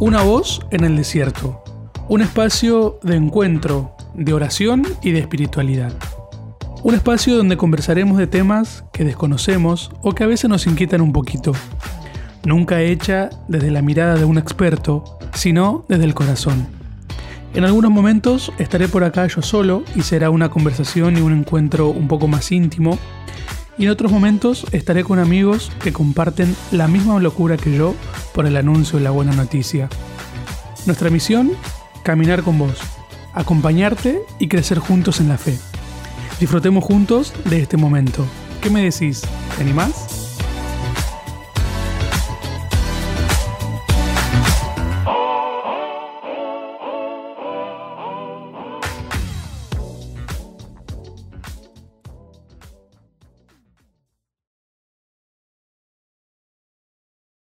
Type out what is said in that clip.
Una voz en el desierto. Un espacio de encuentro, de oración y de espiritualidad. Un espacio donde conversaremos de temas que desconocemos o que a veces nos inquietan un poquito. Nunca hecha desde la mirada de un experto, sino desde el corazón. En algunos momentos estaré por acá yo solo y será una conversación y un encuentro un poco más íntimo. Y en otros momentos estaré con amigos que comparten la misma locura que yo por el anuncio de la buena noticia. Nuestra misión, caminar con vos, acompañarte y crecer juntos en la fe. Disfrutemos juntos de este momento. ¿Qué me decís? ¿Te animás?